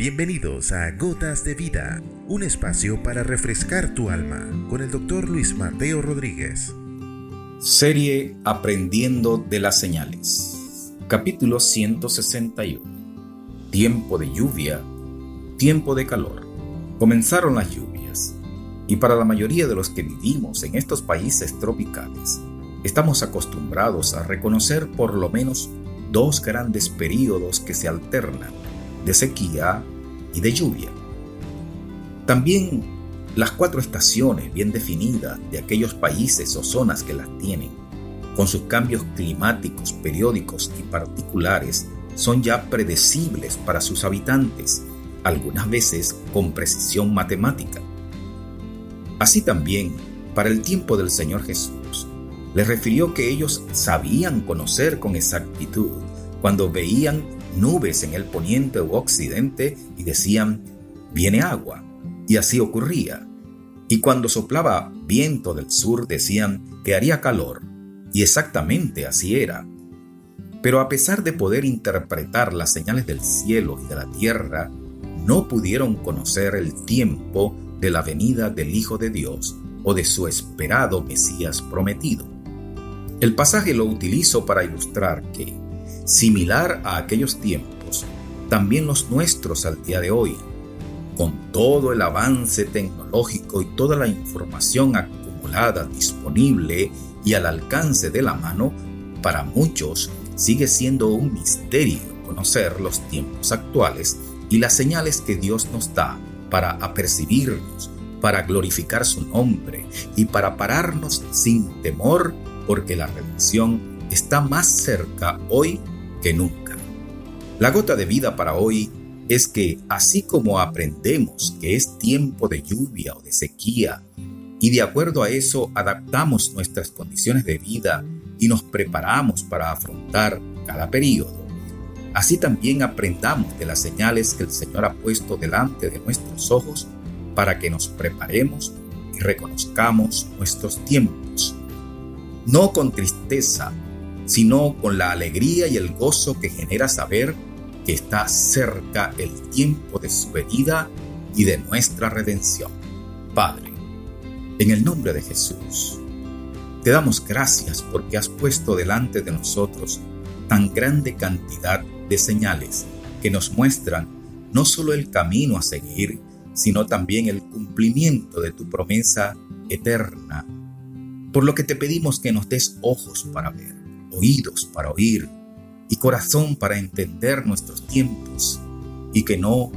Bienvenidos a Gotas de Vida, un espacio para refrescar tu alma con el doctor Luis Mateo Rodríguez. Serie Aprendiendo de las Señales. Capítulo 161. Tiempo de lluvia, tiempo de calor. Comenzaron las lluvias, y para la mayoría de los que vivimos en estos países tropicales, estamos acostumbrados a reconocer por lo menos dos grandes períodos que se alternan de sequía y de lluvia. También las cuatro estaciones bien definidas de aquellos países o zonas que las tienen, con sus cambios climáticos periódicos y particulares, son ya predecibles para sus habitantes, algunas veces con precisión matemática. Así también, para el tiempo del Señor Jesús, les refirió que ellos sabían conocer con exactitud cuando veían nubes en el poniente u occidente y decían, viene agua. Y así ocurría. Y cuando soplaba viento del sur decían que haría calor. Y exactamente así era. Pero a pesar de poder interpretar las señales del cielo y de la tierra, no pudieron conocer el tiempo de la venida del Hijo de Dios o de su esperado Mesías prometido. El pasaje lo utilizo para ilustrar que, similar a aquellos tiempos, también los nuestros al día de hoy, con todo el avance tecnológico y toda la información acumulada disponible y al alcance de la mano, para muchos sigue siendo un misterio conocer los tiempos actuales y las señales que Dios nos da para apercibirnos, para glorificar su nombre y para pararnos sin temor porque la redención está más cerca hoy que nunca. La gota de vida para hoy es que así como aprendemos que es tiempo de lluvia o de sequía, y de acuerdo a eso adaptamos nuestras condiciones de vida y nos preparamos para afrontar cada periodo, así también aprendamos de las señales que el Señor ha puesto delante de nuestros ojos para que nos preparemos y reconozcamos nuestros tiempos. No con tristeza, sino con la alegría y el gozo que genera saber que está cerca el tiempo de su venida y de nuestra redención. Padre, en el nombre de Jesús, te damos gracias porque has puesto delante de nosotros tan grande cantidad de señales que nos muestran no solo el camino a seguir, sino también el cumplimiento de tu promesa eterna. Por lo que te pedimos que nos des ojos para ver oídos para oír y corazón para entender nuestros tiempos, y que no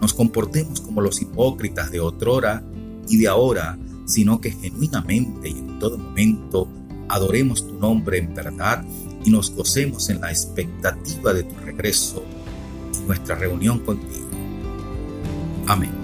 nos comportemos como los hipócritas de otrora y de ahora, sino que genuinamente y en todo momento adoremos tu nombre en verdad y nos gocemos en la expectativa de tu regreso y nuestra reunión contigo. Amén.